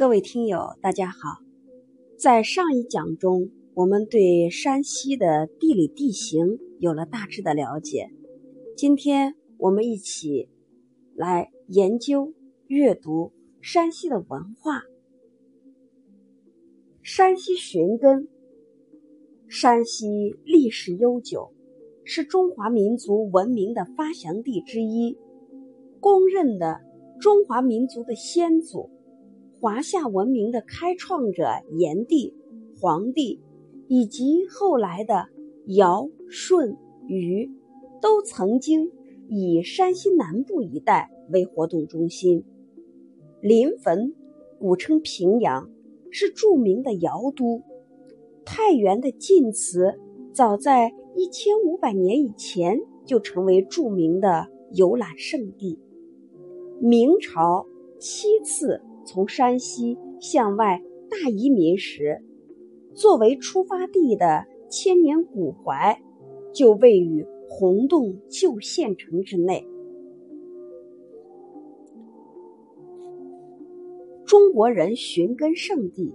各位听友，大家好。在上一讲中，我们对山西的地理地形有了大致的了解。今天我们一起来研究、阅读山西的文化。山西寻根，山西历史悠久，是中华民族文明的发祥地之一，公认的。中华民族的先祖，华夏文明的开创者炎帝、黄帝，以及后来的尧、舜、禹，都曾经以山西南部一带为活动中心。临汾，古称平阳，是著名的尧都。太原的晋祠，早在一千五百年以前就成为著名的游览胜地。明朝七次从山西向外大移民时，作为出发地的千年古槐就位于洪洞旧县城之内。中国人寻根圣地，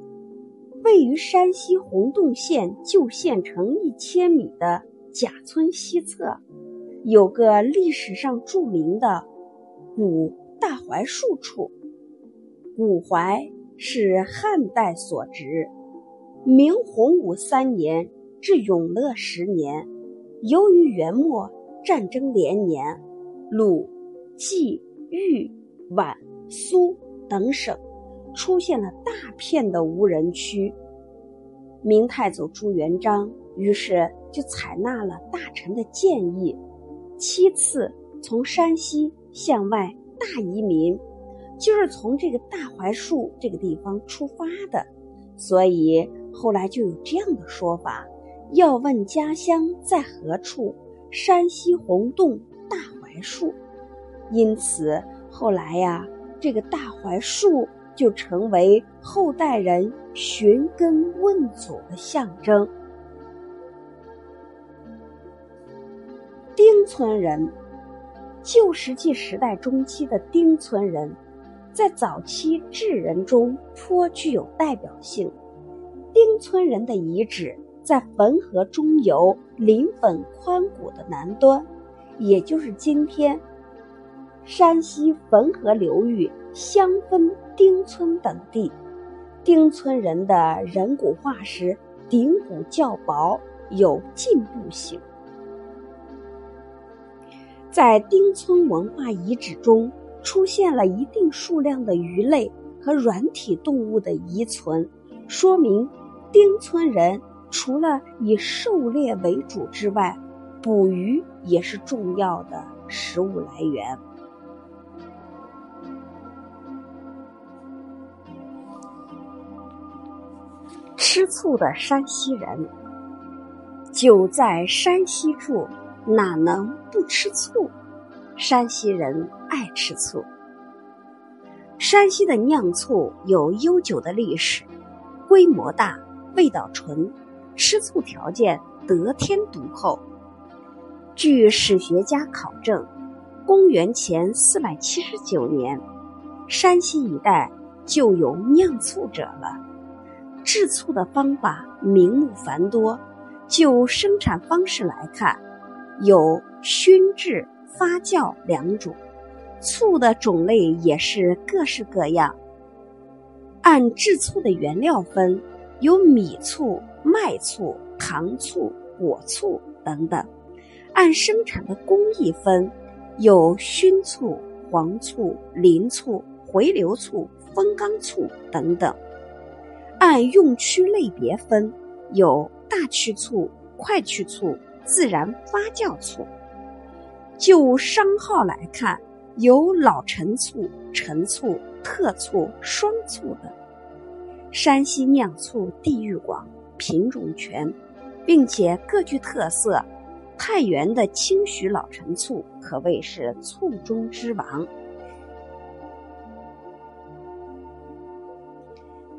位于山西洪洞县旧县城一千米的贾村西侧，有个历史上著名的古。大槐树处，古槐是汉代所植。明洪武三年至永乐十年，由于元末战争连年，鲁、冀、豫、皖、苏等省出现了大片的无人区。明太祖朱元璋于是就采纳了大臣的建议，七次从山西向外。大移民就是从这个大槐树这个地方出发的，所以后来就有这样的说法：要问家乡在何处，山西洪洞大槐树。因此后来呀，这个大槐树就成为后代人寻根问祖的象征。丁村人。旧石器时代中期的丁村人，在早期智人中颇具有代表性。丁村人的遗址在汾河中游临汾宽谷的南端，也就是今天山西汾河流域香分丁村等地。丁村人的人骨化石顶骨较薄，有进步性。在丁村文化遗址中，出现了一定数量的鱼类和软体动物的遗存，说明丁村人除了以狩猎为主之外，捕鱼也是重要的食物来源。吃醋的山西人，久在山西住。哪能不吃醋？山西人爱吃醋。山西的酿醋有悠久的历史，规模大，味道纯，吃醋条件得天独厚。据史学家考证，公元前四百七十九年，山西一带就有酿醋者了。制醋的方法名目繁多，就生产方式来看。有熏制、发酵两种，醋的种类也是各式各样。按制醋的原料分，有米醋、麦醋、糖醋、果醋等等；按生产的工艺分，有熏醋、黄醋、磷醋、回流醋、风干醋等等；按用区类别分，有大曲醋、快曲醋。自然发酵醋，就商号来看，有老陈醋、陈醋、特醋、双醋等。山西酿醋地域广，品种全，并且各具特色。太原的清徐老陈醋可谓是醋中之王。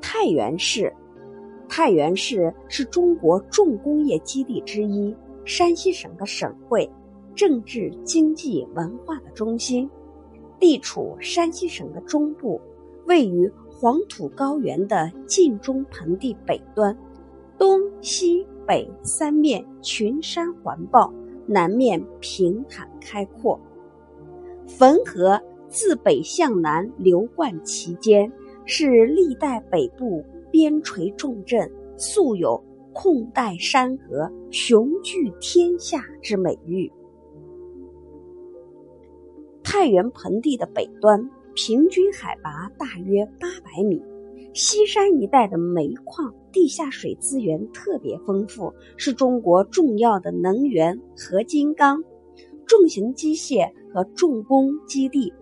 太原市，太原市是中国重工业基地之一。山西省的省会，政治、经济、文化的中心，地处山西省的中部，位于黄土高原的晋中盆地北端，东西北三面群山环抱，南面平坦开阔。汾河自北向南流贯其间，是历代北部边陲重镇，素有“控带山河，雄踞天下”之美誉。太原盆地的北端，平均海拔大约八百米，西山一带的煤矿、地下水资源特别丰富，是中国重要的能源、合金钢、重型机械。和重工基地，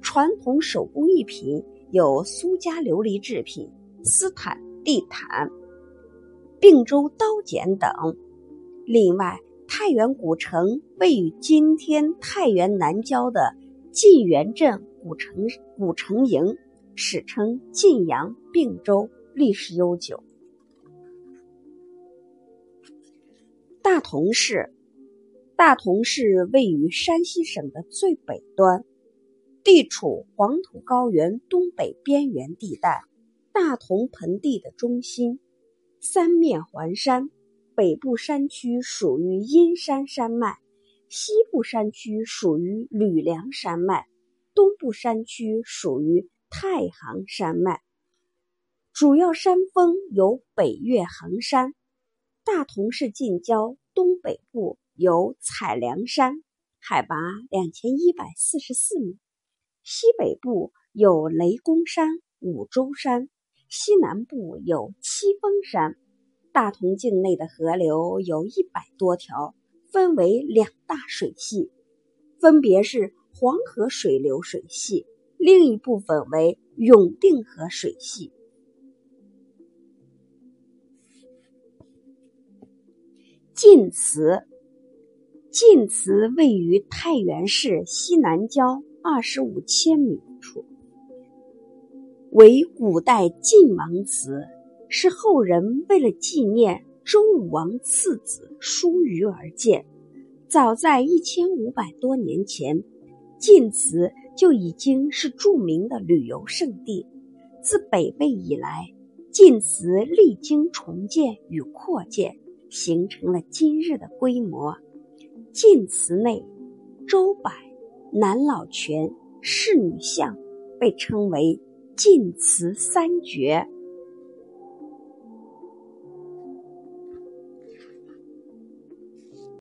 传统手工艺品有苏家琉璃制品、斯坦、地毯、并州刀剪等。另外，太原古城位于今天太原南郊的晋源镇古城古城营，史称晋阳并州，历史悠久。大同市。大同市位于山西省的最北端，地处黄土高原东北边缘地带，大同盆地的中心，三面环山。北部山区属于阴山山脉，西部山区属于吕梁山脉，东部山区属于太行山脉。主要山峰有北岳恒山。大同市近郊东北部。有采凉山，海拔两千一百四十四米；西北部有雷公山、五洲山；西南部有七峰山。大同境内的河流有一百多条，分为两大水系，分别是黄河水流水系，另一部分为永定河水系。晋祠。晋祠位于太原市西南郊二十五千米处，为古代晋王祠，是后人为了纪念周武王次子叔虞而建。早在一千五百多年前，晋祠就已经是著名的旅游胜地。自北魏以来，晋祠历经重建与扩建，形成了今日的规模。晋祠内，周柏、南老泉、侍女像被称为晋祠三绝。